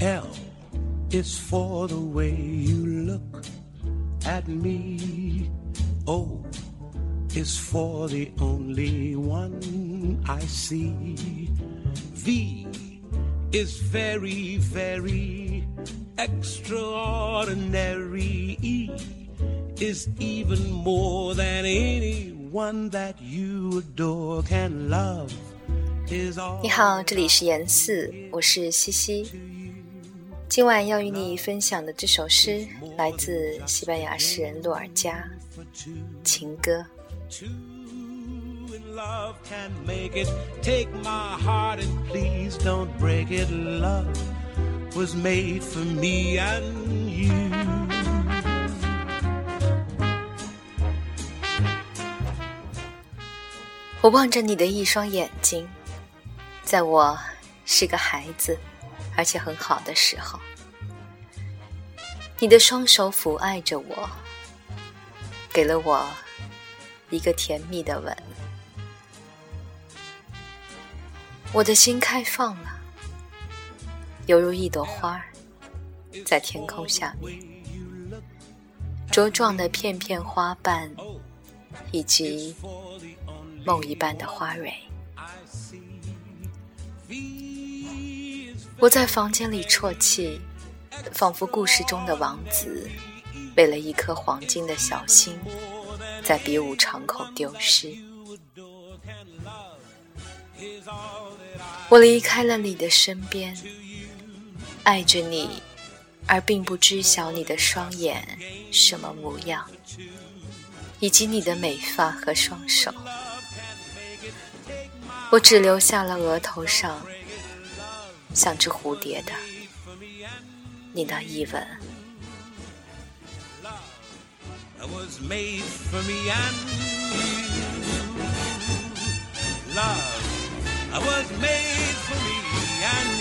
L is for the way you look at me. O is for the only one I see. V is very, very extraordinary. E is even more than anyone that you adore can love. Is all 你好，这里是严四，我是西西。今晚要与你分享的这首诗来自西班牙诗人洛尔加，《情歌》。我望着你的一双眼睛，在我是个孩子，而且很好的时候，你的双手抚爱着我，给了我一个甜蜜的吻，我的心开放了，犹如一朵花儿，在天空下面，茁壮的片片花瓣，以及梦一般的花蕊。我在房间里啜泣，仿佛故事中的王子，为了一颗黄金的小心，在比武场口丢失。我离开了你的身边，爱着你，而并不知晓你的双眼什么模样，以及你的美发和双手。我只留下了额头上像只蝴蝶的你那一吻。Love, I was made for me and you. Love I was made for me and